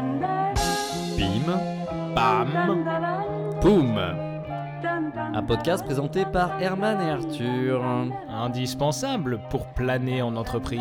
Bim, Bam boum Un podcast présenté par Herman et Arthur. Indispensable pour planer en entreprise.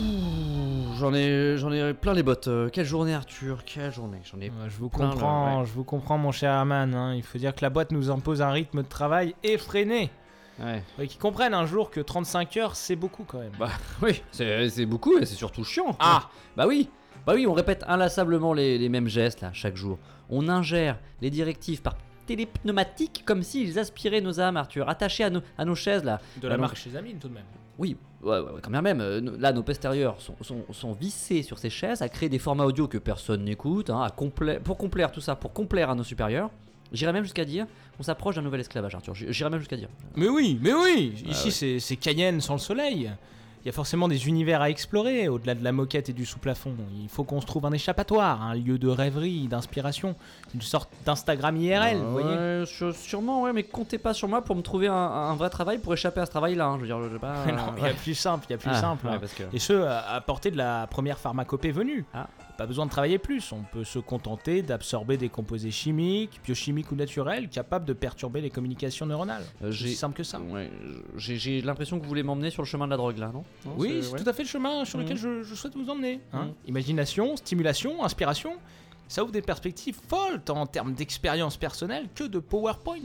Ouh, J'en ai, j'en ai plein les bottes. Euh, Quelle journée Arthur Quelle journée J'en ai. Ouais, Je vous Plein, là, comprends, ouais. je vous comprends mon cher Herman. hein. Il faut dire que la boîte nous impose un rythme de travail effréné. Ouais. Et qu'ils comprennent un jour que 35 heures, c'est beaucoup quand même. Bah oui, c'est beaucoup et c'est surtout chiant. Ah Bah oui Bah oui, on répète inlassablement les, les mêmes gestes là, chaque jour. On ingère les directives par télépneumatique comme s'ils aspiraient nos âmes, Arthur, attachés à nos, à nos chaises là. De la Ah non. marque chez Amine tout de même. Oui, ouais, ouais, quand bien même. euh, là, nos postérieurs sont, sont, sont vissés sur ces chaises à créer des formats audio que personne n'écoute, hein, à complai- pour complaire tout ça, pour complaire à nos supérieurs. J'irais même jusqu'à dire qu'on s'approche d'un nouvel esclavage, Arthur. J'irais même jusqu'à dire. Mais oui, mais oui Ah Ici ouais. c'est- Cayenne sans le soleil. Il y a forcément des univers à explorer au-delà de la moquette et du sous-plafond. Il faut qu'on se trouve un échappatoire, un lieu de rêverie, d'inspiration, une sorte d'Instagram IRL, vous voyez Ouais, sû- sûrement, ouais, mais comptez pas sur moi pour me trouver un, un vrai travail pour échapper à ce travail-là. hein. Je veux dire, je sais pas. Non, il y a plus simple, il y a plus Ah, simple. ouais, hein. parce que- Et ce, à à portée de la première pharmacopée venue. Ah. Pas besoin de travailler plus, on peut se contenter d'absorber des composés chimiques, biochimiques ou naturels, capables de perturber les communications neuronales. Euh, C'est simple que ça. Ouais, j'ai j'ai l'impression que vous voulez m'emmener sur le chemin de la drogue là, non, Non, Oui, c'est ouais. tout à fait le chemin sur lequel Mhm. je, je souhaite vous emmener. hein. Mhm. Imagination, stimulation, inspiration, ça ouvre des perspectives folles, tant en termes d'expérience personnelle que de PowerPoint.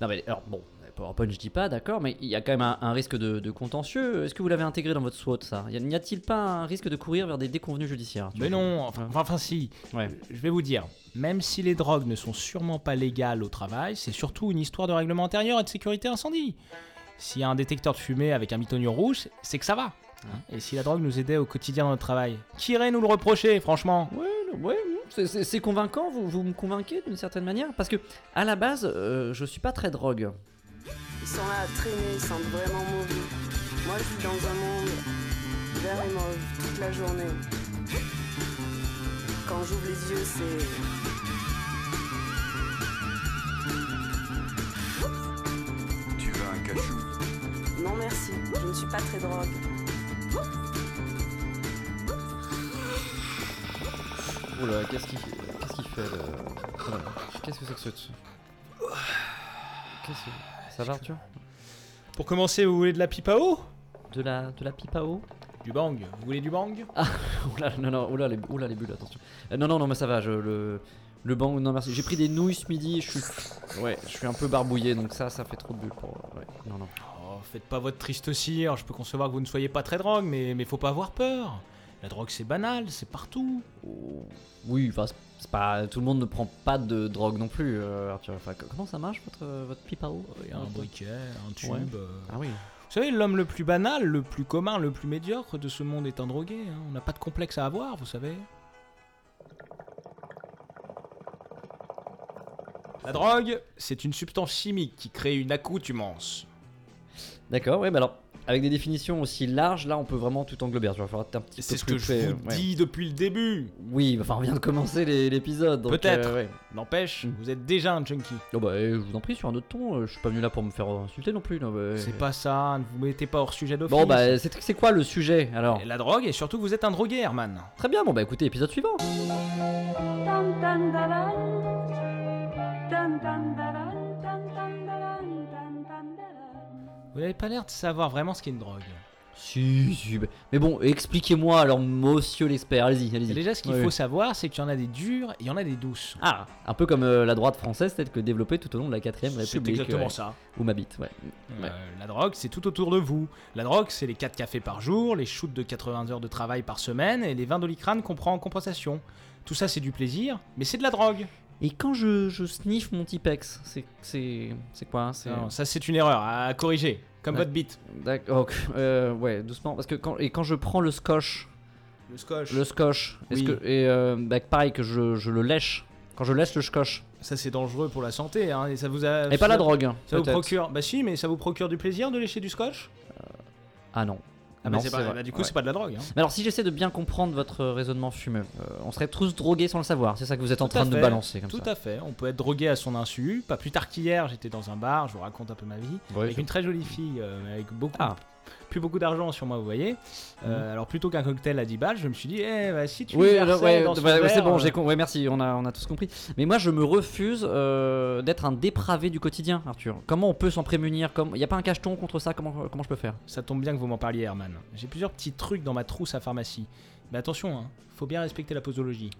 Non mais alors bon, PowerPoint je dis pas, d'accord, mais il y a quand même un, un risque de, de contentieux. Est-ce que vous l'avez intégré dans votre SWOT ça? N'y a-t-il pas un risque de courir vers des déconvenus judiciaires? Mais non, enfin, enfin, enfin, si, Ouais. je vais vous dire, même si les drogues ne sont sûrement pas légales au travail, c'est surtout une histoire de règlement intérieur et de sécurité incendie. S'il y a un détecteur de fumée avec un bitonnier rouge, c'est que ça va. hein. Et si la drogue nous aidait au quotidien dans notre travail, qui irait nous le reprocher, franchement? Ouais, ouais, c'est convaincant, vous, vous me convainquez d'une certaine manière Parce que à la base, euh, je suis pas très drogue. Ils sont là à traîner, ils sentent vraiment mauvais. Moi, je vis dans un monde vert et mauve toute la journée. Quand j'ouvre les yeux, c'est. Tu veux un cachou? Non merci, je ne suis pas très drogue. Oula, qu'est-ce qu'il qu'est-ce qu'il fait. Qu'est-ce que c'est que ce... Qu'est-ce que... Ça va Arthur? Pour commencer, vous voulez de la pipe à eau De la, de la pipe à eau Du bang. Vous voulez du bang? Oula, non, non, oula, les, oula, les bulles, attention. Euh, non, non, non, mais ça va, je, le, le bang, non merci. J'ai pris des nouilles ce midi, je suis, ouais, je suis un peu barbouillé, donc ça, ça fait trop de bulles pour, ouais, non, non. Oh, faites pas votre triste cire, je peux concevoir que vous ne soyez pas très drogue, mais, mais faut pas avoir peur. La drogue c'est banal, c'est partout. Oh, oui, enfin, pas, tout le monde ne prend pas de drogue non plus, euh, Arthur. Enfin, comment ça marche votre, votre pipe à eau Il y a un briquet, un tube. Ouais. euh. Ah oui. Vous savez, l'homme le plus banal, le plus commun, le plus médiocre de ce monde est un drogué. hein. On n'a pas de complexe à avoir, vous savez. La drogue, c'est une substance chimique qui crée une accoutumance. D'accord, ouais, mais alors, avec des définitions aussi larges, là, on peut vraiment tout englober. Tu vas falloir être un petit Et peu c'est ce que je vous ouais. dis depuis le début. Oui, enfin, on vient de commencer l'épisode. Peut-être. euh, ouais. N'empêche, Mm. vous êtes déjà un junkie. Oh bah, euh, je vous en prie, sur un autre ton, euh, je suis pas venu là pour me faire insulter non plus. non, bah, C'est euh. pas ça, ne vous mettez pas hors sujet d'office. Bon, bah, c'est c'est quoi le sujet alors? Et La drogue, et surtout que vous êtes un drogué, Herman. Très bien, bon bah écoutez, épisode suivant. Vous n'avez pas l'air de savoir vraiment ce qu'est une drogue. Si, si, mais- bon, expliquez-moi alors, monsieur l'expert, allez-y, allez-y. déjà, ce qu'il Ouais. faut savoir, c'est qu'il y en a des dures et il y en a des douces. Ah, un peu comme euh, la droite française, telle que développée tout au long de la 4ème C'est République. exactement ouais, ça. Où m'habite, ouais. Ouais. Euh, la drogue, c'est tout autour de vous. La drogue, c'est les 4 cafés par jour, les shoots de 80 heures de travail par semaine et les 20 doliprane qu'on prend en compensation. Tout ça, c'est du plaisir, mais c'est de la drogue. Et quand je, je sniffe mon Tipex, c'est c'est c'est quoi C'est ça, c'est une erreur à corriger, comme votre bite. D'accord, euh, ouais, doucement, parce que quand et quand je prends le scotch, Le scotch. le scotch, est-ce que et euh, bah, pareil que je, je le lèche, quand je lèche le scotch, Ça, c'est dangereux pour la santé, hein, et ça vous a. et pas la drogue, Ça vous procure. Bah si, mais ça vous procure du plaisir de lécher du scotch? Ah non. Ah, Non, bah, c'est c'est pas- vrai. bah, du coup, Ouais. c'est pas de la drogue. Hein. Mais alors, si j'essaie de bien comprendre votre raisonnement fumeux, euh, on serait tous drogués sans le savoir. C'est ça que vous êtes en Tout à train de fait. nous balancer comme Tout ça. à fait, on peut être drogué à son insu. Pas plus tard qu'hier, j'étais dans un bar, je vous raconte un peu ma vie, Ouais, avec une très jolie fille, euh, avec beaucoup, Ah. Plus beaucoup d'argent sur moi, vous voyez. Euh, Alors plutôt qu'un cocktail à 10 balles, je me suis dit, eh, bah, si tu Oui, alors, ouais, dans ce bah, ouais, c'est bon, euh, j'ai con- ouais, merci, on a, on a tous compris. Mais moi, je me refuse euh, d'être un dépravé du quotidien, Arthur. Comment on peut s'en prémunir? Il n'y a pas un cacheton contre ça? Comment, comment je peux faire? Ça tombe bien que vous m'en parliez, Herman. J'ai plusieurs petits trucs dans ma trousse à pharmacie. Mais attention, hein, faut bien respecter la posologie.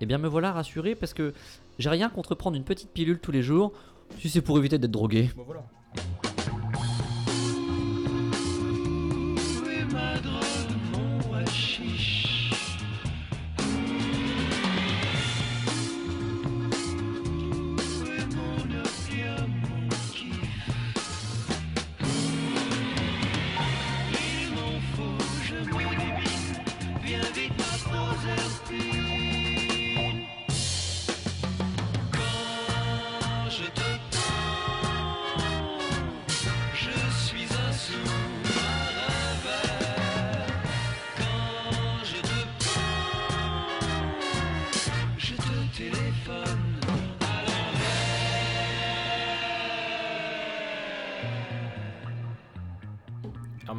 Eh bien, me voilà rassuré parce que j'ai rien contre prendre une petite pilule tous les jours si c'est pour éviter d'être drogué. Bon, voilà. Я ведь послужил ты.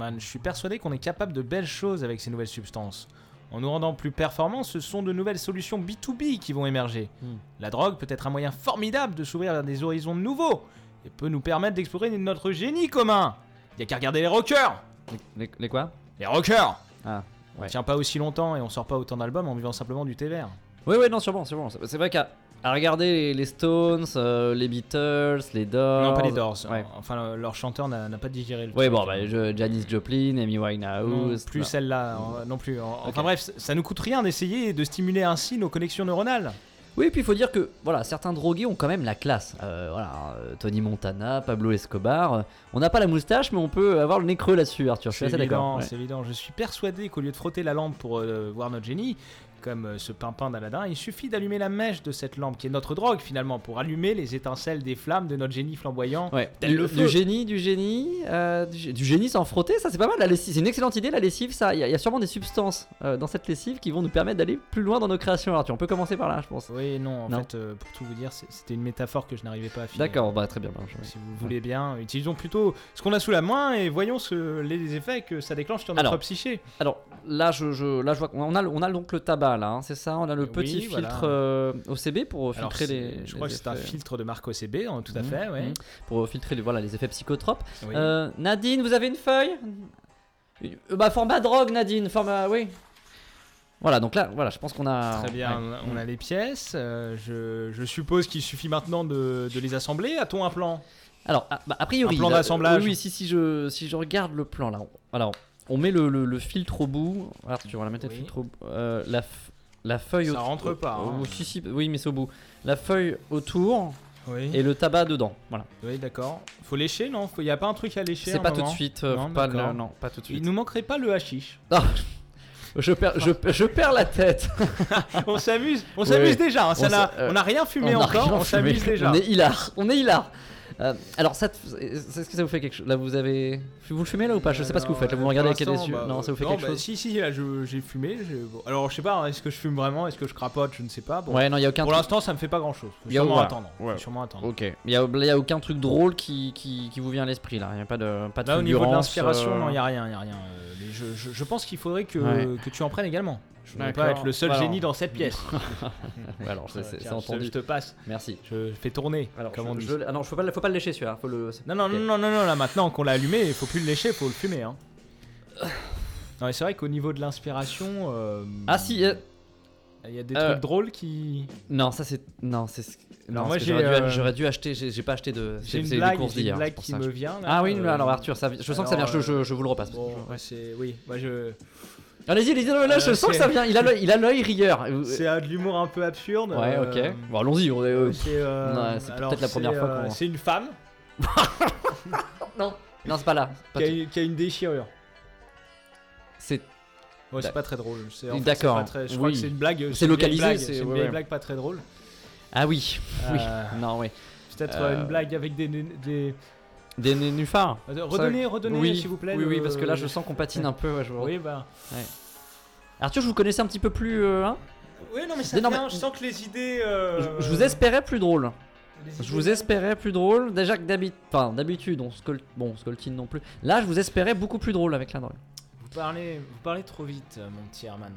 Herman, je suis persuadé qu'on est capable de belles choses avec ces nouvelles substances. En nous rendant plus performants, ce sont de nouvelles solutions B2B qui vont émerger. Hmm. La drogue peut être un moyen formidable de s'ouvrir vers des horizons nouveaux et peut nous permettre d'explorer notre génie commun. Y a qu'à regarder les rockers Les, les- les quoi? Les rockers Ah, On ouais. tient pas aussi longtemps et on sort pas autant d'albums en buvant simplement du thé vert. Oui, oui, non, sûrement, sûrement. C'est c'est vrai qu'à à regarder les, les Stones, euh, les Beatles, les Doors. non, pas les Doors. Ouais. Enfin, leur chanteur n'a pas digéré le Oui, bon, bah, je- Janis Joplin, Amy Winehouse. plus celle-là, euh, non plus. En- Enfin bref, ça nous coûte rien d'essayer de stimuler ainsi nos connexions neuronales. Oui, puis il faut dire que voilà, certains drogués ont quand même la classe. Euh, voilà, Tony Montana, Pablo Escobar. on n'a pas la moustache, mais on peut avoir le nez creux là-dessus, Arthur. Je suis assez d'accord. ouais. c'est évident. Je suis persuadé qu'au lieu de frotter la lampe pour euh, voir notre génie, comme euh, ce pimpin d'Aladin, il suffit d'allumer la mèche de cette lampe, qui est notre drogue finalement, pour allumer les étincelles des flammes de notre génie flamboyant. Ouais, du, le du génie, du génie, euh, du, gé- du génie sans frotter, ça c'est pas mal. La lessive, c'est une excellente idée. La lessive, ça, il y, a- il y a sûrement des substances euh, dans cette lessive qui vont nous permettre d'aller plus loin dans nos créations. On peut commencer par là, je pense. Oui, non, en Non. fait, euh, pour tout vous dire, c'était une métaphore que je n'arrivais pas à finir. D'accord, bah très bien. bah, Si vous voulez bien, utilisons plutôt ce qu'on a sous la main et voyons ce, les effets que ça déclenche sur notre Alors, psyché. Alors là, je, je- là, je vois qu'on a, on a donc le tabac là, hein, c'est ça. On a le Oui, petit voilà. filtre euh, OCB pour Alors, filtrer les. je les crois que c'est un effets. filtre de marque OCB, hein, tout à Mhm, fait, ouais. mhm. Pour filtrer les, voilà, les effets psychotropes. Oui. Euh, Nadine, vous avez une feuille? Une- euh, Bah format drogue, Nadine, format oui. Voilà, donc là, voilà, je pense qu'on a. Très bien, ouais. on a les pièces. euh, je, je suppose qu'il suffit maintenant de, de les assembler. A-t-on un plan? Alors, a, bah, a priori. Un plan d'assemblage. Oui, oui, si, si, je, si je regarde le plan là. Alors, on met le, le- le filtre au bout. Arthur, on va mettre le filtre au bout. Euh, la, la feuille Ça au- rentre pas, hein. au- si, si, oui, mais c'est au bout. La feuille autour Oui. et le tabac dedans. Voilà. Oui, d'accord. Faut lécher, non? Il n'y a pas un truc à lécher C'est pas tout de suite. euh, Non, pas le- non, pas tout de Il suite. nous manquerait pas le hashish. Ah, je, perds, je, je perds la tête. on s'amuse, on s'amuse oui. déjà. hein, ça On n'a- s'a- euh, on n'a rien fumé On encore, rien on s'amuse déjà. On est hilar. On est hilar. Euh, alors, ça, est-ce que ça vous fait quelque chose Là, vous avez. Vous le fumez là ou pas? Je sais pas ce que vous faites. Là, vous me regardez avec les yeux. non, ça vous fait quelque bah, chose? Si, si, là, j'ai fumé. bon, Alors, je sais pas, hein, est-ce que je fume vraiment Est-ce que je crapote Je ne sais pas. Bon, Ouais, non, il y a aucun. Pour truc- l'instant, ça me fait pas grand chose. Faut Il y a- sûrement voilà. attendre. Ouais. Faut sûrement attendre. Ok. Il y a, il y a aucun truc drôle qui, qui, qui vous vient à l'esprit là. Il y a pas de pas de Là, au niveau de l'inspiration, euh, non, il n'y a rien, il y a rien. Euh, mais je, je- je pense qu'il faudrait que, Ouais. que tu en prennes également. Je ne veux pas être le seul Alors. génie dans cette pièce. Ouais, alors c'est- c'est entendu. Je te passe. Merci. Je fais tourner, Alors, comme je, on dit. je- ah non, faut pas, le- faut pas le lécher celui-là. Faut le. Non, non, non, non, non, non, là maintenant qu'on l'a allumé, il faut plus le lécher, il faut le fumer. Hein. Non, mais c'est vrai qu'au niveau de l'inspiration, euh, Ah si. euh, il y a des Euh, trucs drôles qui. Non, ça c'est. Non, c'est. Non, moi, j'aurais dû, euh, j'aurais dû acheter. J'ai j'ai pas acheté de. J'ai C'est une c'est des blague, courses j'ai une blague qui ça. me vient. Là, Ah oui, euh, alors Arthur, ça, je sens que ça vient. Je, je, je vous le repasse. Bon, ouais, c'est. Oui, moi je. Allez-y, allez-y, là, je Euh, sens que ça vient. Il a l'œil, il a l'œil rieur. C'est euh, de l'humour un peu absurde. Ouais, euh, ok. Bon, allons-y. On est. euh, C'est euh, c'est alors, peut-être la première fois euh, qu'on- C'est une femme Non, non, c'est pas là. Qui a, une déchirure. C'est. Ouais, c'est pas très drôle. C'est- en fait, D'accord, c'est pas très- Je crois que c'est une blague. C'est localisé, blague, c'est- C'est une ouais, vieille ouais. blague pas très drôle. Ah oui. Oui. Euh, Non, oui. Peut-être Euh, une blague avec des. des... Des nénuphars. Attends, Redonnez, redonnez, oui. s'il vous plaît. Oui, oui, le- parce que là, je sens qu'on patine un peu. ouais, je vois. Oui, bah. Arthur, je vous connaissais un petit peu plus. euh, hein Oui, non, mais ça mais- vient, je sens que les idées. euh, je, je vous espérais plus drôle. Je vous espérais plus drôle. Déjà que d'habitude, enfin, d'habitude, on scol... bon, on scoltine non plus. Là, je vous espérais beaucoup plus drôle avec la drogue. Vous parlez, vous parlez trop vite, euh, mon petit Herman.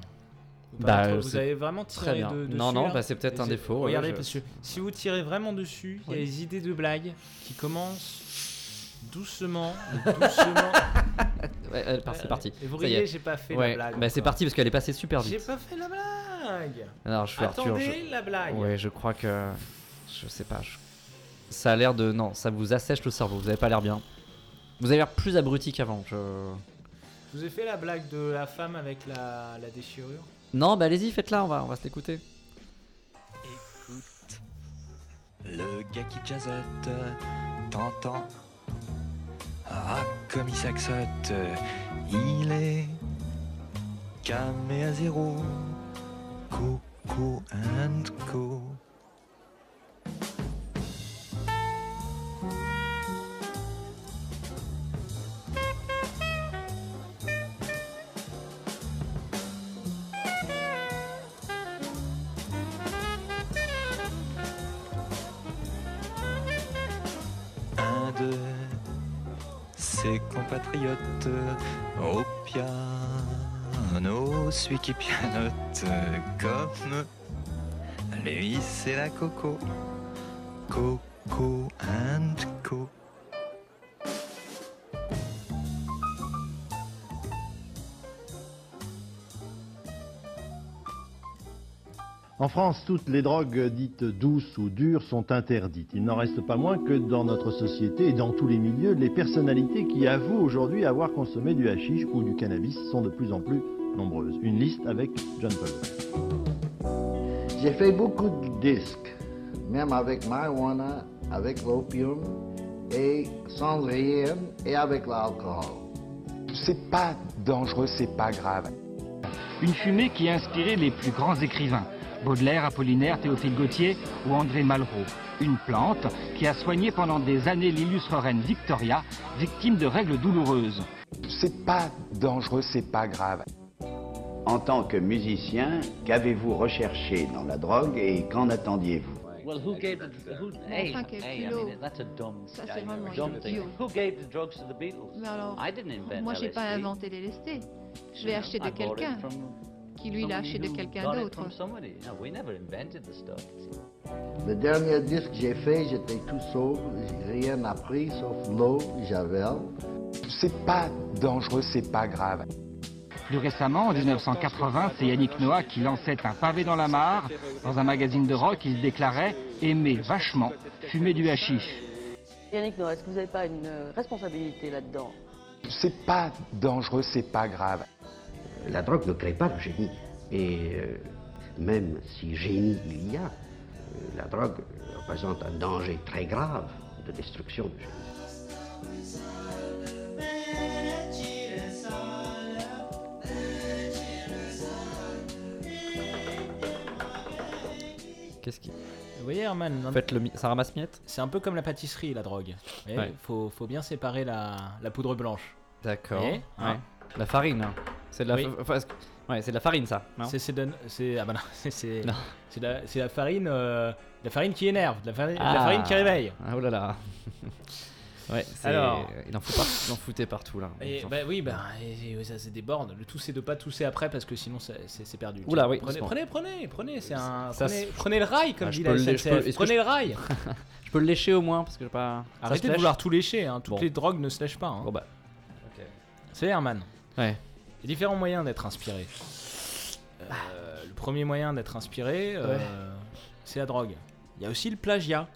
Vous, Bah, euh, vous avez vraiment tiré Très bien. de, dessus, non, non, bah, c'est peut-être un défaut. ouais, Regardez, je- parce que si vous tirez vraiment dessus, il y a des idées de blagues qui commencent doucement, doucement. Ouais, euh, c'est parti. Et vous riez, j'ai pas fait Ouais, la blague. bah, c'est parti parce qu'elle est passée super J'ai vite. pas fait la blague. Alors, je fais Arthur. Attendez la blague. Je... Ouais, je crois que. Je sais pas. je- Ça a l'air de. Non, ça vous assèche le cerveau. Vous avez pas l'air bien. Vous avez l'air plus abruti qu'avant. Je... Je vous ai fait la blague de la femme avec la, la déchirure. Non, bah allez-y, faites-la, on va, on se l'écouter. Écoute, le gars qui jazzote, t'entends? Ah, comme il saxote, il est camé à zéro. Coco and co. compatriotes au piano, celui qui pianote comme lui, c'est la Coco. Coco and Co. En France, toutes les drogues dites douces ou dures sont interdites. Il n'en reste pas moins que dans notre société et dans tous les milieux, les personnalités qui avouent aujourd'hui avoir consommé du hashish ou du cannabis sont de plus en plus nombreuses. Une liste avec John Paul. J'ai fait beaucoup de disques, même avec marijuana, avec l'opium et sans rien et avec l'alcool. C'est pas dangereux, c'est pas grave. Une fumée qui a inspiré les plus grands écrivains, Baudelaire, Apollinaire, Théophile Gautier ou André Malraux. Une plante qui a soigné pendant des années l'illustre reine Victoria, victime de règles douloureuses. C'est pas dangereux, c'est pas grave. En tant que musicien, qu'avez-vous recherché dans la drogue et qu'en attendiez-vous? Well, who gave the who, hey, Enfin, quel hey, I culot. mean, that's a dumb, Ça, c'est vraiment dumb thing. Who gave the drugs to the Beatles? Mais alors, I didn't invent moi j'ai pas LSD. inventé les lestés. Je l'ai acheté de quelqu'un from qui lui acheté de quelqu'un d'autre. Le dernier disque que j'ai fait, j'étais tout sobre, j'ai rien appris sauf l'eau, Javel. C'est pas dangereux, c'est pas grave. Plus récemment, en 1980, c'est Yannick Noah qui lançait un pavé dans la mare. Dans un magazine de rock, il déclarait aimer vachement fumer du hashish. Yannick Noah, est-ce que vous n'avez pas une responsabilité là-dedans? C'est pas dangereux, c'est pas grave. La drogue ne crée pas le génie. Et euh, même si génie il y a, euh, la drogue représente un danger très grave de destruction du génie. Qu'est-ce qui. Vous voyez, Herman Faites le mi- ça ramasse miette C'est un peu comme la pâtisserie, la drogue. Il Ouais. faut, faut bien séparer la, la poudre blanche. D'accord. Vous voyez, Ouais. hein La farine. hein. C'est de la. Oui. fa- Ouais, c'est de la farine ça. C'est de- ah bah la, la farine euh, la farine qui énerve, de la farine, de la Ah. farine qui réveille. Ah, oh là là. ouais. Alors. Il en faut pas. Il en foutait partout là. Et bah oui, bah et- ça c'est des bornes. Le tout c'est de pas tousser après parce que sinon c'est- perdu. Oula, oui, Prenez, prenez, prenez, prenez, c'est un Ça, prenez, prenez le rail comme Ah, dit la SNCF. Prenez le rail. Je peux le lécher au moins parce que j'ai pas. Arrêtez de vouloir tout lécher. Hein. Toutes les drogues ne se lèchent pas. Hein. Bon bah. C'est Herman. Ouais. Il y a différents moyens d'être inspiré. Euh, le premier moyen d'être inspiré, euh, c'est la drogue. Il y a aussi le plagiat.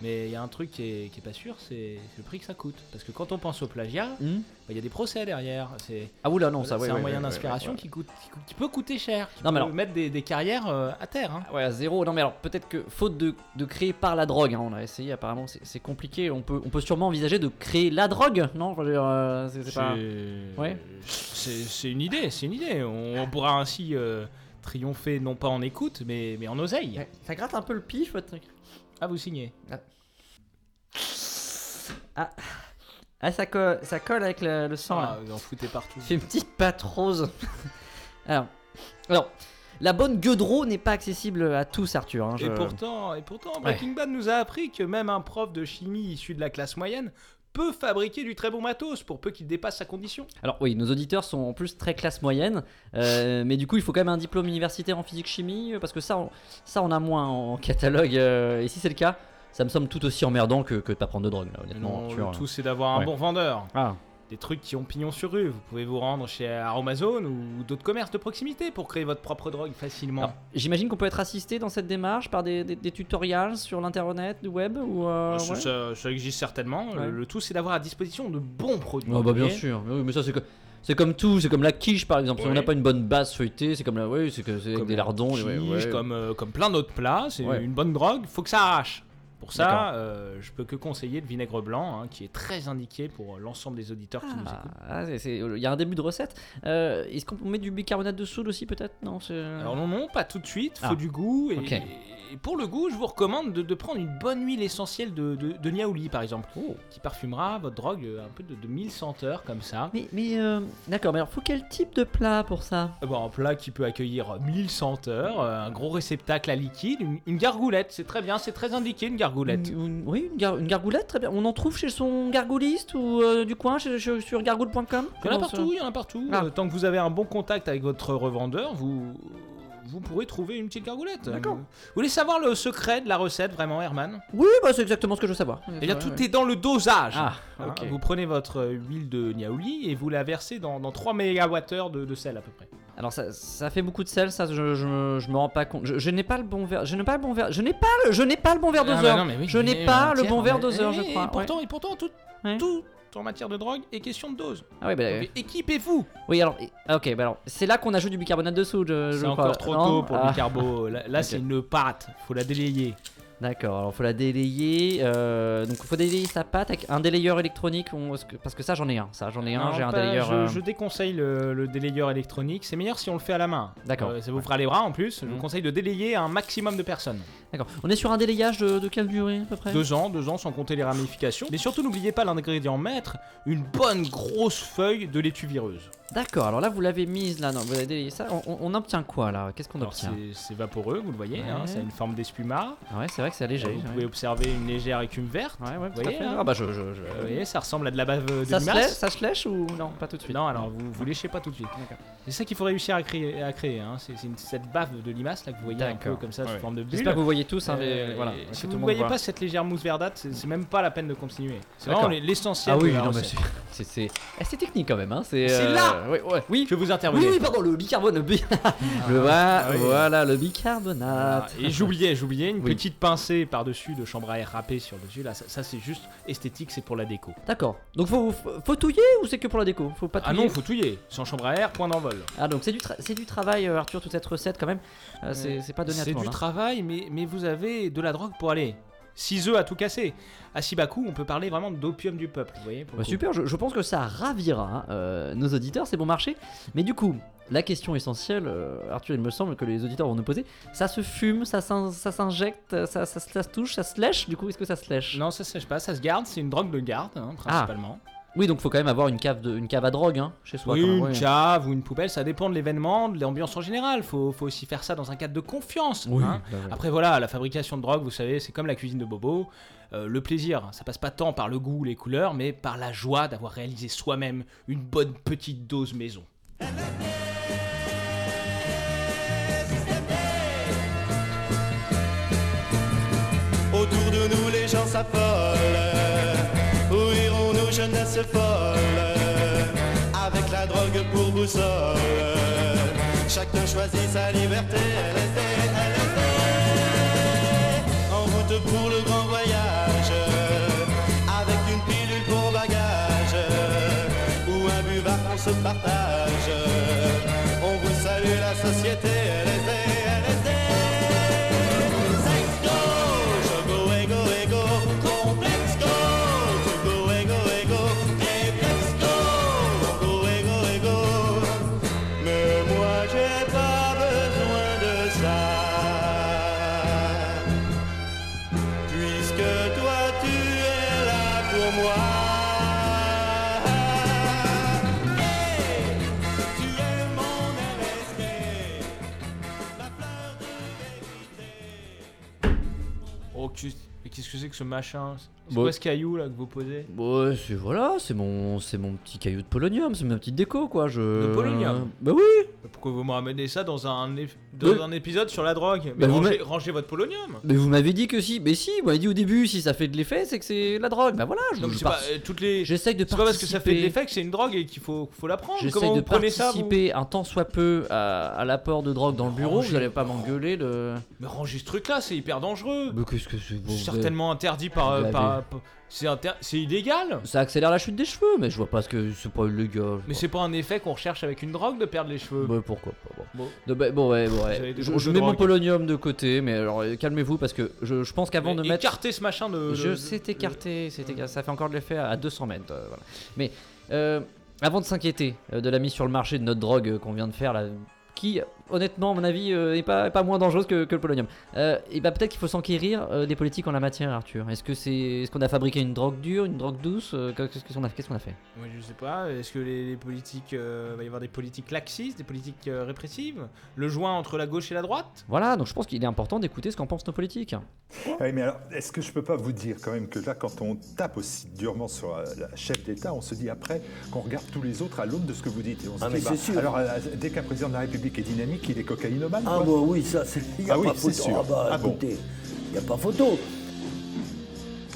Ah. Mais il y a un truc qui est, qui est pas sûr, c'est le prix que ça coûte. Parce que quand on pense au plagiat, bah, Hmm il y a des procès derrière. C'est Ah oula non ça c'est ouais. un ouais, moyen ouais, d'inspiration qui, coûte, qui, coûte- qui peut coûter cher. Qui Non, mais peut alors- mettre des, des carrières euh, à terre. hein. Ouais, à zéro. Non, mais alors peut-être que faute de, de créer par la drogue, hein, on a essayé apparemment, c'est compliqué. On peut, on peut sûrement envisager de créer la drogue, non? Euh, c'est pas. Une idée, c'est une idée. On, on pourra ainsi euh, triompher non pas en écoute, mais, mais en oseille. Ça gratte un peu le pif, votre truc. Ah, vous signez. Ah, ah ça, colle, ça colle avec le, le sang Ah, là. vous en foutez partout. Fait une petite pâte rose. alors, alors, la bonne gueudreau n'est pas accessible à tous, Arthur. hein, Et pourtant, et pourtant Breaking Bad nous a appris que même un prof de chimie issu de la classe moyenne peut fabriquer du très bon matos pour peu qu'il dépasse sa condition. Alors oui, nos auditeurs sont en plus très classe moyenne, euh, mais du coup il faut quand même un diplôme universitaire en physique-chimie, euh, parce que ça on, ça on a moins en catalogue, euh, et si c'est le cas, ça me semble tout aussi emmerdant que, que de pas prendre de drogue, là, honnêtement. Non, Arthur, le tout c'est d'avoir un Ouais. bon vendeur. Ah. Des trucs qui ont pignon sur rue. Vous pouvez vous rendre chez Aromazone ou d'autres commerces de proximité pour créer votre propre drogue facilement. J'imagine qu'on peut être assisté dans cette démarche par des, des- des tutoriels sur l'internet, du web ou euh, ça, ouais ça- ça existe certainement. Le- Ouais. Le, tout c'est d'avoir à disposition de bons produits. Ah bah bien sûr, mais oui, mais ça c'est que- c'est comme tout, c'est comme la quiche par exemple. Si on n'a pas une bonne base feuilletée, c'est comme la, oui, c'est que c'est des la lardons, ouais, quiche, ouais. comme, euh, comme plein d'autres plats. C'est Ouais. une bonne drogue, faut que ça arrache. Pour ça, euh, je peux que conseiller le vinaigre blanc, hein, qui est très indiqué pour l'ensemble des auditeurs qui nous écoutent. Ah, c'est- c'est- il y a un début de recette. Euh, Est-ce qu'on met du bicarbonate de soude aussi peut-être? Non, c'est. Alors non, non, pas tout de suite, faut Ah. du goût. Et, Ok. Et pour le goût, je vous recommande de, de prendre une bonne huile essentielle de, de, de niaouli, par exemple, Oh. qui parfumera votre drogue euh, un peu de, de mille senteurs comme ça. Mais, mais euh, d'accord, mais alors faut quel type de plat pour ça? Euh, Bon, un plat qui peut accueillir 1000 senteurs, un gros réceptacle à liquide, une, une gargoulette, c'est très bien, c'est très indiqué une gargoulette. Une- une- oui, une, gar- une gargoulette, très bien. On en trouve chez son gargouliste ou euh, du coin, chez- chez- sur gargoule.com Il y en a partout, il y en a partout. Ah. Euh, tant que vous avez un bon contact avec votre revendeur, vous, vous pourrez trouver une petite gargoulette. D'accord. Vous voulez savoir le secret de la recette, vraiment, Herman Oui, bah c'est exactement ce que je veux savoir. Eh bien, tout est dans le dosage. Ah, Hein, ok. Vous prenez votre euh, huile de niaouli et vous la versez dans, dans 3 mégawattheures de, de sel à peu près. Alors ça, ça fait beaucoup de sel, ça je, je, je me rends pas compte. Je, je n'ai pas le bon verre. Je n'ai pas le bon verre. Je n'ai pas le, je n'ai pas le bon verre Ah, doseur. bah non, mais oui, je n'ai pas euh, le bon verre doseur, je crois. Et pourtant, ouais. et pourtant tout, Ouais. tout en matière de drogue est question de dose. Ah oui, bah, Donc, équipez-vous. oui alors, ah, ok, bah alors c'est là qu'on ajoute du bicarbonate de soude. je- je C'est crois. encore trop Non tôt pour Ah. le bicarbo. Là, là, c'est une pâte. Faut la délayer. D'accord, alors faut la délayer. euh, donc faut délayer sa pâte avec un délayeur électronique. on- parce que- ça j'en ai un. Ça j'en ai un. J'ai un délayeur. Je, euh, je déconseille le, le délayeur électronique. C'est meilleur si on le fait à la main. D'accord. Euh, ça vous fera les bras en plus. Je Mhm. vous conseille de délayer un maximum de personnes. D'accord. On est sur un délayage de, de quelle durée à peu près? Deux ans, deux ans sans compter les ramifications. Mais surtout, n'oubliez pas l'ingrédient maître une bonne grosse feuille de laitue vireuse. D'accord. Alors là vous l'avez mise là. Non, vous avez délayé ça. On, on- on obtient quoi là? Qu'est-ce qu'on obtient? c'est vaporeux, vous le voyez. hein, Ouais. ça a une forme d'espuma. Ouais, c'est vrai que c'est léger. Vous ouais. pouvez observer une légère écume verte. Ouais, ouais, Vous voyez, hein Ah bah je, je, je- Vous voyez, ça ressemble à de la bave de Ça se, lèche, ça se lèche ou non Pas tout de suite? Non, alors vous, vous léchez pas tout de suite. C'est ça qu'il faut réussir à créer. À créer hein. C'est cette bave de limace là que vous voyez un peu comme ça sous forme de bulle. J'espère que vous voyez tous, hein, les- Euh, voilà, si vous ne voyez pas cette légère mousse verdâtre, c'est même pas la peine de continuer. C'est vraiment l'essentiel. Ah oui, non, mais c'est- technique quand même. C'est C'est euh, là ouais, ouais, oui. que vous Oui, intervenez. oui, pardon, le bicarbonate. Le, bi- le Ah, voilà, oui. voilà, le bicarbonate. Et j'oubliais, j'oubliais une Oui. petite pincée par-dessus de chambre à air râpée sur le dessus. Là, ça, ça, c'est juste esthétique, c'est pour la déco. D'accord. Donc faut, faut, touiller ou c'est que pour la déco? Faut pas Ah non, faut touiller. Sans chambre à air, point d'envol. Ah donc c'est du, tra- c'est du travail, euh, Arthur, toute cette recette quand même. Euh, c'est c'est pas donné à tout C'est le monde. du hein. travail, mais, mais vous avez de la drogue pour aller. 6 œufs à tout casser. À si bas coût, on peut parler vraiment d'opium du peuple, vous voyez Bah, super, je, je pense que ça ravira hein, euh, nos auditeurs, c'est bon marché. Mais du coup, la question essentielle, euh, Arthur, il me semble que les auditeurs vont nous poser, ça se fume, ça s'in- ça s'injecte, ça, ça, ça se touche, ça se lèche Du coup, est-ce que ça se lèche? Non, ça se sèche pas, ça se garde, c'est une drogue de garde, hein, Ah. Oui, donc faut quand même avoir une cave, de, une cave à drogue hein, chez soi. oui, quand même, une cave ou une poubelle, ça dépend de l'événement, de l'ambiance en général. Faut, faut aussi faire ça dans un cadre de confiance. Oui, hein. bah ouais. Après voilà, la fabrication de drogue, vous savez, c'est comme la cuisine de Bobo. Euh, le plaisir, ça passe pas tant par le goût ou les couleurs, mais par la joie d'avoir réalisé soi-même une bonne petite dose maison. Autour de nous les gens s'affolent jeunesse folle Avec la drogue pour boussole Chacun choisit sa liberté LSD, LSD. En route pour le grand voyage Avec une pilule pour bagage Ou un buvard qu'on se partage On vous salue la société LSD. Tu- mais qu'est-ce que c'est que ce machin? C'est Bon. quoi ce caillou là que vous posez? Ouais, c'est voilà, c'est mon, c'est mon petit caillou de polonium, c'est ma petite déco quoi. Je... De polonium? Bah oui. Pourquoi vous me ramenez ça dans un, ép- dans Mais- un épisode sur la drogue? Mais Bah, vous rangez, rangez votre polonium Mais vous m'avez dit que si, mais si, vous m'avez dit au début, si ça fait de l'effet, c'est que c'est la drogue. Bah voilà, je Non, mais je c'est pas, euh, toutes les... J'essaye de C'est pas parce que ça fait de l'effet que c'est une drogue et qu'il faut, faut la prendre. J'essaye Comment de vous prenez ça vous? participer un tant soit peu à, à l'apport de drogue dans le bureau, Rangez- vous allez pas m'engueuler de. Mais rangez ce truc là, c'est hyper dangereux. Mais qu'est-ce que c'est? Bon, C'est certainement interdit par. avez- par- par- c'est inter- illégal. Ça accélère la chute des cheveux, mais je vois pas ce que c'est pas illégal. Mais c'est pas un effet qu'on recherche avec une drogue de perdre les cheveux. Bah, pourquoi pas bon. Bon. De- bah, bon, ouais, bon, ouais. Je, mets mon polonium de côté, mais alors euh, calmez-vous parce que je, je pense qu'avant de mettre. écartez ce machin de. Je sais écarté, ça fait encore de l'effet à 200 mètres. euh, voilà. Mais euh, avant de s'inquiéter de la mise sur le marché de notre drogue qu'on vient de faire, là, qui, honnêtement, à mon avis, euh, est, pas, pas moins dangereuse que, que le polonium, euh, et bah, peut-être qu'il faut s'enquérir euh, des politiques en la matière, Arthur. Est-ce que c'est, est-ce qu'on a fabriqué une drogue dure, une drogue douce euh, Qu'est-ce qu'on a, qu'est-ce qu'on a fait? Ouais, je sais pas. Est-ce que les, les politiques. euh, va y avoir des politiques laxistes, des politiques euh, répressives? Le joint entre la gauche et la droite? Voilà, donc je pense qu'il est important d'écouter ce qu'en pensent nos politiques. Oui, mais alors, est-ce que je peux pas vous dire quand même que là, quand on tape aussi durement sur euh, la chef d'État, on se dit après qu'on regarde tous les autres à l'aune de ce que vous dites. Et on se Ah, dit, mais bah, c'est sûr. alors, euh, dès qu'un président de la République est dynamique, il est cocaïnomane. Ah quoi. bah oui, ça, c'est. Il n'y a Ah oui, pas c'est photo. sûr. Ah bah Ah bon. écoutez, il n'y a pas photo.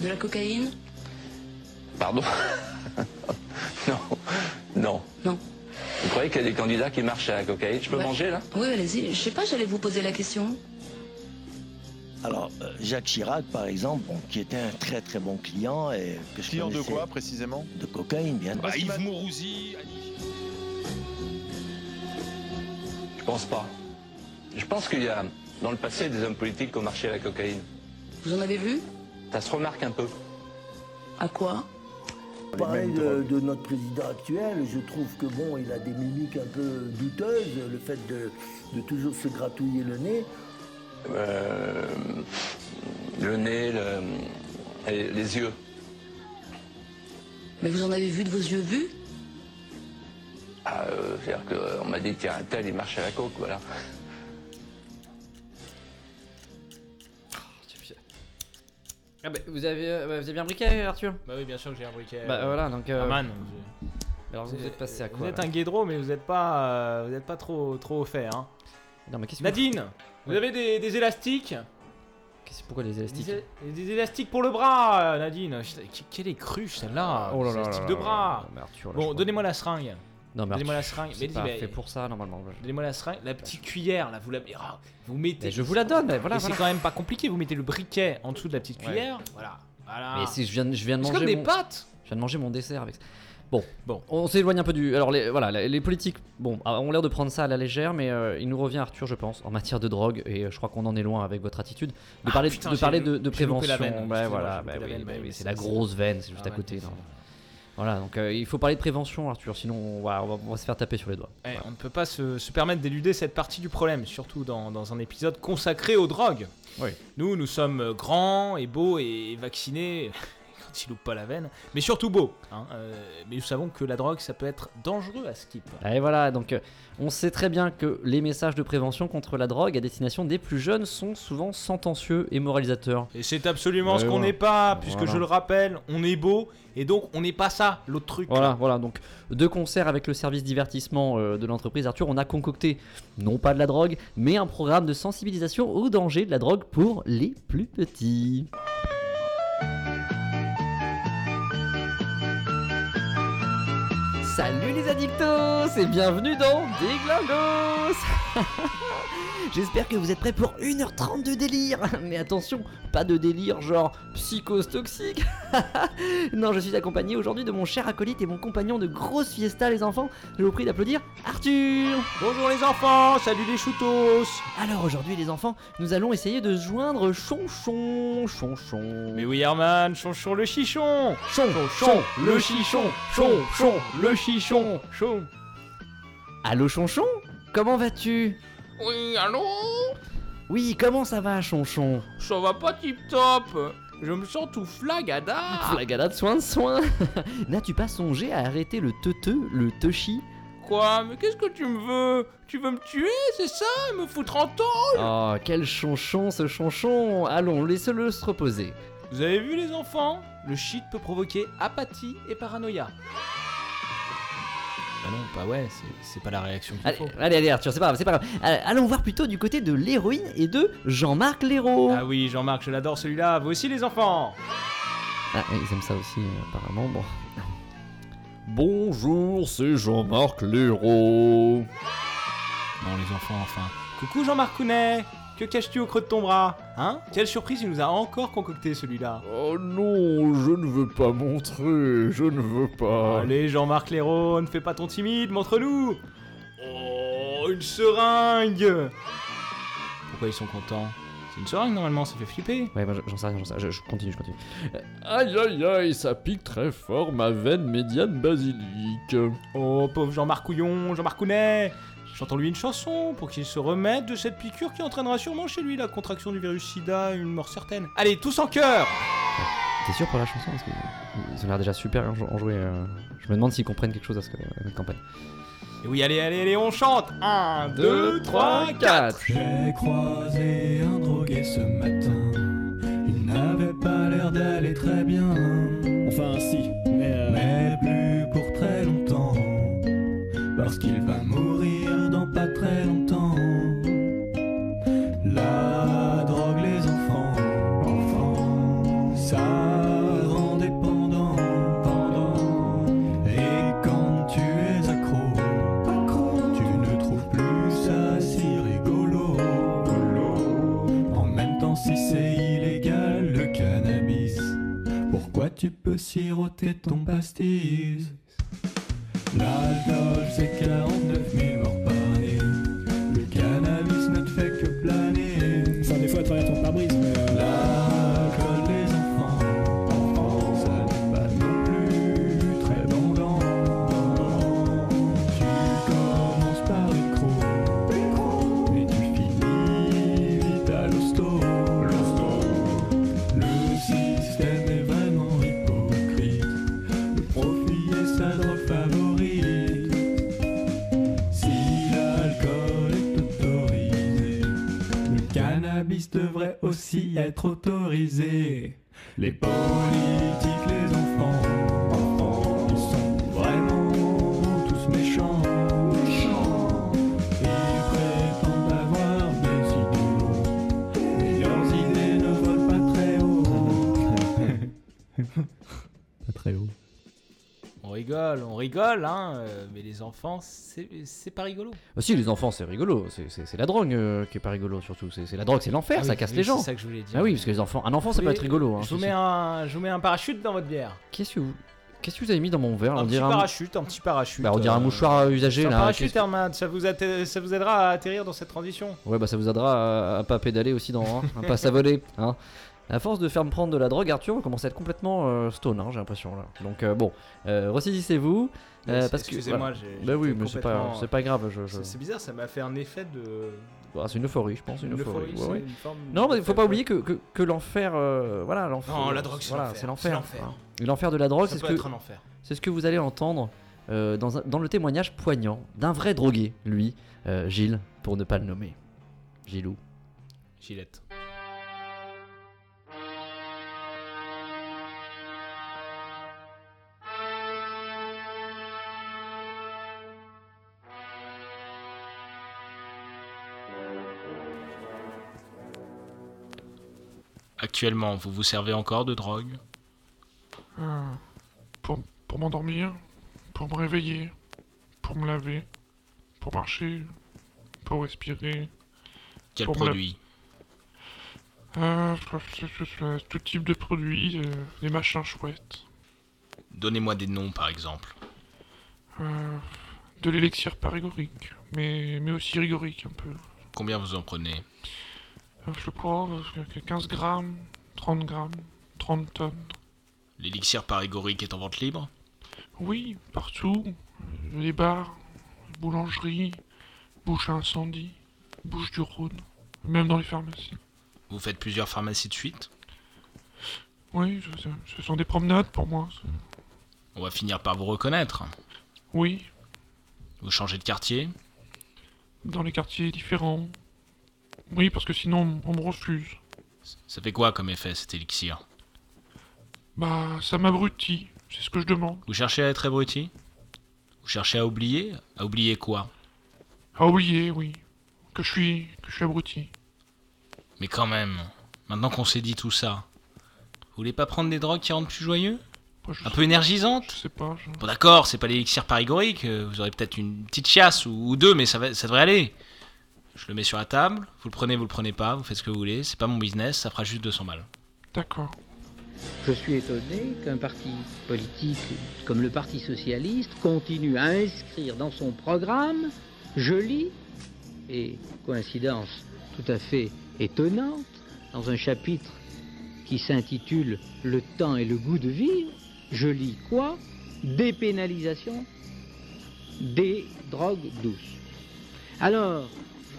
De la cocaïne? Pardon Non, non. Non. Vous croyez qu'il y a des candidats qui marchent à la cocaïne? Je peux Ouais. manger là? Oui, allez-y. Je sais pas, j'allais vous poser la question. Alors, euh, Jacques Chirac, par exemple, bon, qui était un très très bon client. Et que je Client de quoi précisément? De cocaïne, bien Bah, sûr. Yves Mourouzi. Je pense pas. Je pense qu'il y a dans le passé des hommes politiques qui ont marché à la cocaïne. Vous en avez vu Ça se remarque un peu. À quoi Pareil de, de notre président actuel, je trouve que bon, il a des mimiques un peu douteuses, le fait de, de toujours se gratouiller le nez. Euh, le nez, le- et les yeux. Mais vous en avez vu de vos yeux vus euh, C'est-à-dire qu'on m'a dit, tiens, un tel, il marche à la coke, voilà. Ah bah, vous avez, euh, vous avez bien briquet, Arthur Bah oui, bien sûr que j'ai un briquet. Bah, voilà, donc, euh, Ah, man, Alors vous êtes passé à quoi Vous êtes un guédro, mais vous n'êtes pas, euh, vous êtes pas trop, trop au fait. Hein. Non, mais qu'est-ce que Nadine, vous avez des, des élastiques Qu'est-ce- Pourquoi les élastiques des, des élastiques pour le bras, euh, Nadine. Quelle est cruche celle-là Oh là Des là élastiques là de là bras. Arthur, là, bon, donnez-moi la seringue. Non, mais Donnez-moi la seringue. c'est Mais pas dis, mais- fait pour ça normalement. Donnez-moi la seringue, la petite cuillère là, vous la ah, vous mettez. Mais je vous la donne, mais voilà, c'est quand même pas compliqué, vous mettez le briquet en dessous de la petite Ouais. cuillère, voilà, voilà. Mais si je viens, de- je viens de C'est manger comme des mon- pâtes. Je viens de manger mon dessert avec. ça. Bon, bon, on s'éloigne un peu du. Alors les, voilà, les, les politiques, bon, ah, ont l'air de prendre ça à la légère, mais euh, il nous revient Arthur, je pense, en matière de drogue, et euh, je crois qu'on en est loin avec votre attitude, de Ah, parler, putain, de, j'ai parler lu- de, de j'ai loupé prévention. la veine, Ouais, excusez-moi, voilà, j'ai bah la oui, veine, bah mais oui, oui, c'est c'est- la grosse veine, c'est juste Ah à ouais, côté. c'est non. Voilà, donc euh, il faut parler de prévention, Arthur, sinon on va, on va, on va se faire taper sur les doigts. Eh, On ne peut pas se, se permettre d'éluder cette partie du problème, surtout dans, dans un épisode consacré aux drogues. Oui. Nous, nous sommes grands et beaux et vaccinés ils loupent pas la veine, mais surtout beaux. hein, euh, mais nous savons que la drogue, ça peut être dangereux à skip. Et voilà, donc euh, on sait très bien que les messages de prévention contre la drogue à destination des plus jeunes sont souvent sentencieux et moralisateurs. Et c'est absolument ce qu'on n'est pas, puisque Voilà. je le rappelle, on est beau et donc on n'est pas ça, l'autre truc. Voilà, voilà. Donc, de concert avec le service divertissement euh, de l'entreprise Arthur, on a concocté non pas de la drogue, mais un programme de sensibilisation au danger de la drogue pour les plus petits. Salut les addictos et bienvenue dans Déglingos J'espère que vous êtes prêts pour 1h30 de délire. Mais attention, pas de délire genre psychose toxique Non, je suis accompagné aujourd'hui de mon cher acolyte et mon compagnon de grosse fiesta les enfants. Je vous prie d'applaudir Arthur. Bonjour les enfants, salut les choutos. Alors aujourd'hui les enfants, nous allons essayer de se joindre Chonchon Chonchon Mais oui Herman, chonchon le chichon. Chonchon le chichon. Chonchon le chichon. Chon. Allô Chonchon Comment vas-tu? Oui, allô Oui, comment ça va Chonchon? Ça va pas tip top Je me sens tout flagada. Flagada de soin de soin. N'as-tu pas songé à arrêter le teuteux, le teuchi quoi Mais qu'est-ce que tu me veux? Tu veux me tuer, c'est ça? Me foutre en tôle Oh, quel chonchon ce chonchon! Allons, laissez-le se reposer. Vous avez vu les enfants? Le shit peut provoquer apathie et paranoïa. Bah non, bah ouais, c'est- pas la réaction qu'il faut. allez, allez, Arthur, c'est pas grave, c'est pas grave. Euh, Allons voir plutôt du côté de l'héroïne et de Jean-Marc Léraud. Ah oui, Jean-Marc, je l'adore celui-là. Vous aussi les enfants Ah, ils aiment ça aussi, euh, apparemment. Bon. Bonjour, c'est Jean-Marc Léraud. Non, les enfants, enfin. Coucou Jean-Marc Counet Que caches-tu au creux de ton bras Hein? Quelle surprise, il nous a encore concocté celui-là. Oh non, je ne veux pas montrer, je ne veux pas. Allez, Jean-Marc Léraud, ne fais pas ton timide, montre-nous Oh, une seringue Pourquoi ils sont contents? C'est une seringue normalement, ça fait flipper. Ouais, bah, j'en sais rien, j'en sais rien. Je, je continue, je continue. Euh, Aïe aïe aïe, ça pique très fort ma veine médiane basilique. Oh, pauvre Jean-Marc Couillon, Jean-Marc Counet Chantons-lui une chanson pour qu'il se remette de cette piqûre qui entraînera sûrement chez lui la contraction du virus sida et une mort certaine. Allez, tous en chœur T'es sûr pour la chanson? Parce qu'ils ont l'air déjà super en jouer. euh, Je me demande s'ils comprennent quelque chose à, ce que, à notre campagne. Et oui, allez, allez, allez, on chante 1, 2, 3, 4 J'ai croisé un drogué ce matin. Il n'avait pas l'air d'aller très bien. Enfin, si, mais. Mais plus pour très longtemps. Parce qu'il va mourir peux siroter ton pastis. L'alcool, c'est devrait aussi être autorisé. Les politiques, rigole, on rigole, hein, euh, mais les enfants, c'est pas rigolo. Ah si, les enfants, c'est rigolo. C'est- la drogue euh, qui est pas rigolo, surtout. C'est la drogue, c'est l'enfer, Ah ça oui, casse les gens. c'est ça que je voulais dire. Ah oui, parce que les enfants, un enfant, ça peut être rigolo. hein, je, vous mets un, je vous mets un parachute dans votre bière. Qu'est-ce que vous, qu'est-ce que vous avez mis dans mon verre? Un On petit un- parachute, un petit parachute. Bah, on dirait un euh, mouchoir usagé un là. parachute, Qu'est-ce que- Herman, ça vous, atte- ça vous aidera à atterrir dans cette transition? Ouais, bah ça vous aidera à, à pas pédaler aussi dans, hein, à pas s'avoler. Hein. À force de faire me prendre de la drogue, Arthur, vous commencez à être complètement euh, stone, hein, j'ai l'impression là. Donc euh, bon, euh, ressaisissez-vous. euh, parce que excusez-moi, voilà. j'ai- Bah oui, j'étais mais c'est pas, complètement- c'est pas grave. Je, je- C'est c'est bizarre, ça m'a fait un effet de. Ah, c'est une euphorie, je pense, une, Une euphorie. ouais, c'est une forme Non, mais il faut pas oublier que, que, que l'enfer, euh, voilà, l'enfer. Non, la drogue, c'est voilà, l'enfer, c'est c'est l'enfer. l'enfer. hein. Et L'enfer de la drogue, Ça c'est ce peut que être un enfer. c'est ce que vous allez entendre euh, dans, un- dans le témoignage poignant d'un vrai drogué, lui, euh, Gilles, pour ne pas le nommer. Gilou. Gillette. Actuellement, vous vous servez encore de drogue Euh, pour pour m'endormir, pour me réveiller, pour me laver, pour marcher, pour respirer. Quel pour la- produit Euh, je- Tout type de produits, euh, des machins chouettes. Donnez-moi des noms, par exemple. Euh, de l'élixir parigorique, mais, mais aussi rigorique un peu. Combien vous en prenez? Euh, je crois euh, que 15 grammes, 30 grammes, 30 tonnes. L'élixir parigorique est en vente libre? Oui, partout. Les bars, boulangeries, bouches à incendie, bouches du Rhône, même dans les pharmacies. Vous faites plusieurs pharmacies de suite? Oui, ce, ce sont des promenades pour moi. On va finir par vous reconnaître. Oui, Vous changez de quartier? Dans les quartiers différents. Oui, parce que sinon, on me refuse. Ça fait quoi comme effet cet élixir? Bah, ça m'abrutit. C'est ce que je demande. Vous cherchez à être abruti? Vous cherchez à oublier? À oublier quoi? À oublier, oui. Que je suis, que je suis abruti. Mais quand même, maintenant qu'on s'est dit tout ça, vous voulez pas prendre des drogues qui rendent plus joyeux? Un peu énergisantes? Je sais pas. je- Bon d'accord, c'est pas l'élixir parigorique, euh, vous aurez peut-être une petite chiasse ou, ou deux, mais ça, va- ça devrait aller. Je le mets sur la table, vous le prenez, vous le prenez pas, vous faites ce que vous voulez, c'est pas mon business, ça fera juste 200 balles. D'accord. Je suis étonné qu'un parti politique comme le Parti socialiste continue à inscrire dans son programme, je lis, et coïncidence tout à fait étonnante, dans un chapitre qui s'intitule Le temps et le goût de vivre, je lis quoi? Dépénalisation des drogues douces. Alors,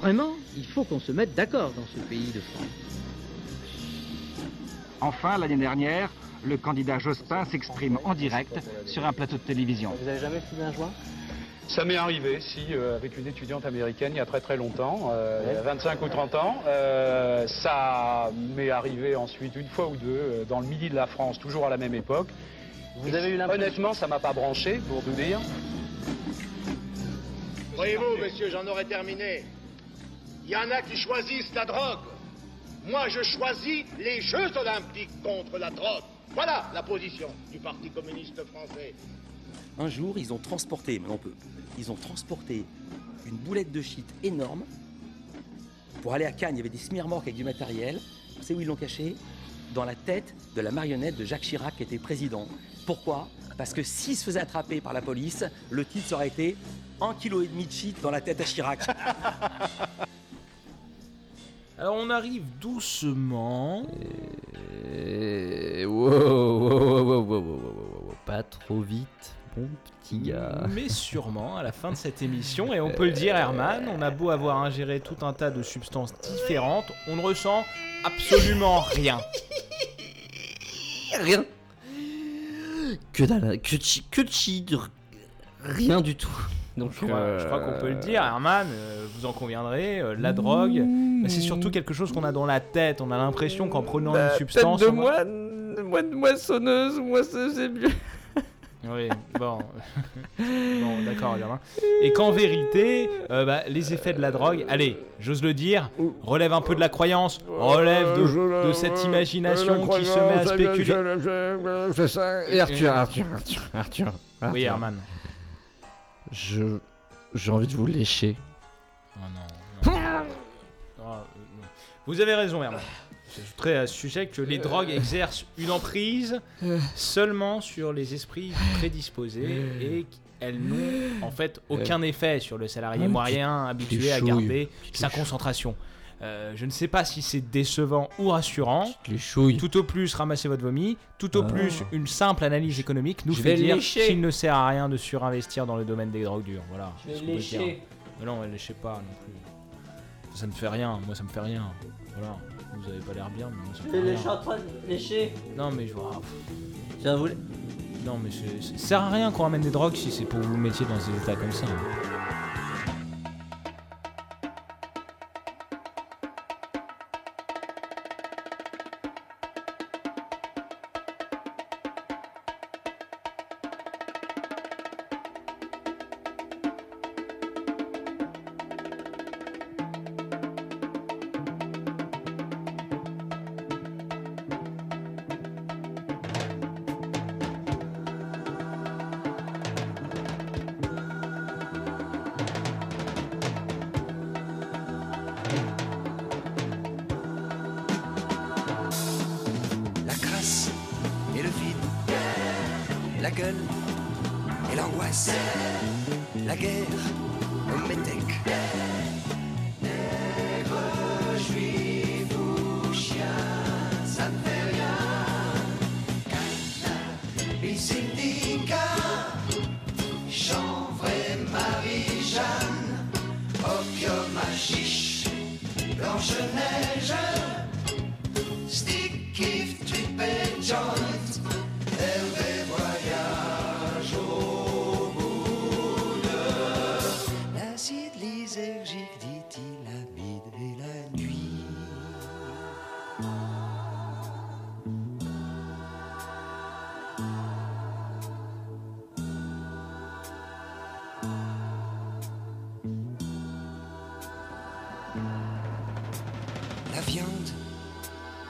vraiment, il faut qu'on se mette d'accord dans ce pays de France. Enfin, l'année dernière, le candidat Jospin s'exprime en direct sur un plateau de télévision. Vous avez jamais fumé un joint? Ça m'est arrivé, si, euh, avec une étudiante américaine il y a très très longtemps, euh, il y a 25 ou 30 ans. Euh, ça m'est arrivé ensuite une fois ou deux euh, dans le midi de la France, toujours à la même époque. Vous avez eu l'impression- Honnêtement, ça m'a pas branché, pour vous dire. Voyez-vous, monsieur, j'en aurais terminé. Il y en a qui choisissent la drogue. Moi, je choisis les Jeux olympiques contre la drogue. Voilà la position du Parti communiste français. Un jour, ils ont transporté, mais on peut, ils ont transporté une boulette de shit énorme. Pour aller à Cannes, il y avait des smirmorques avec du matériel. Vous savez où ils l'ont caché? Dans la tête de la marionnette de Jacques Chirac qui était président. Pourquoi? Parce que s'il se faisait attraper par la police, le titre aurait été 1,5 kg de shit dans la tête à Chirac. On arrive doucement. Et... Wow, wow, wow, Pas trop vite, bon petit gars. Mais sûrement à la fin de cette émission, et on peut le dire Herman, on a beau avoir ingéré tout un tas de substances différentes, on ne ressent absolument rien. Rien. Que dalle, que chi, que chi, rien du tout. Donc, je crois qu'on peut le dire, euh, Herman, euh, vous en conviendrez, euh, la drogue, bah, c'est surtout quelque chose qu'on a dans la tête. On a l'impression qu'en prenant une substance. Tête de moine, moine moissonneuse, moi c'est c'est mieux. Oui, bon. bon, d'accord, Germain. Et qu'en vérité, euh, bah, les effets de la drogue, allez, j'ose le dire, relèvent un peu de la croyance, relèvent de, de cette imagination qui se met à spéculer. C'est ça. Et Arthur, Arthur, Arthur, Arthur. Oui, Arthur. Herman. Je. J'ai envie de vous lécher. Oh non. Vous avez raison, Herman. J'ajouterais à ce sujet que les drogues exercent une emprise seulement sur les esprits prédisposés et qu'elles n'ont en fait aucun effet sur le salarié moyen tu- habitué tu à garder sa concentration. Euh, je ne sais pas si c'est décevant ou rassurant. les chouilles. Tout au plus, ramasser votre vomi. Tout au Ah. plus, une simple analyse économique nous Je fait dire qu'il ne sert à rien de surinvestir dans le domaine des drogues dures. Voilà. Je vais lécher. Mais non, elle léchez pas non plus. Ça ne fait rien. Moi, ça me fait rien. Voilà. Vous avez pas l'air bien, mais moi, ça me fait rien. train de lécher. Non, mais je vois. Tiens, vous. Non, mais ça sert à rien qu'on ramène des drogues si c'est pour vous mettre dans des états comme ça. Et l'angoisse, la guerre au métèque.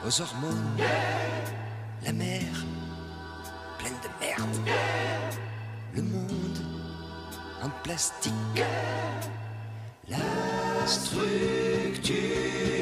Aux hormones, la mer pleine de merde, le monde en plastique, la structuration,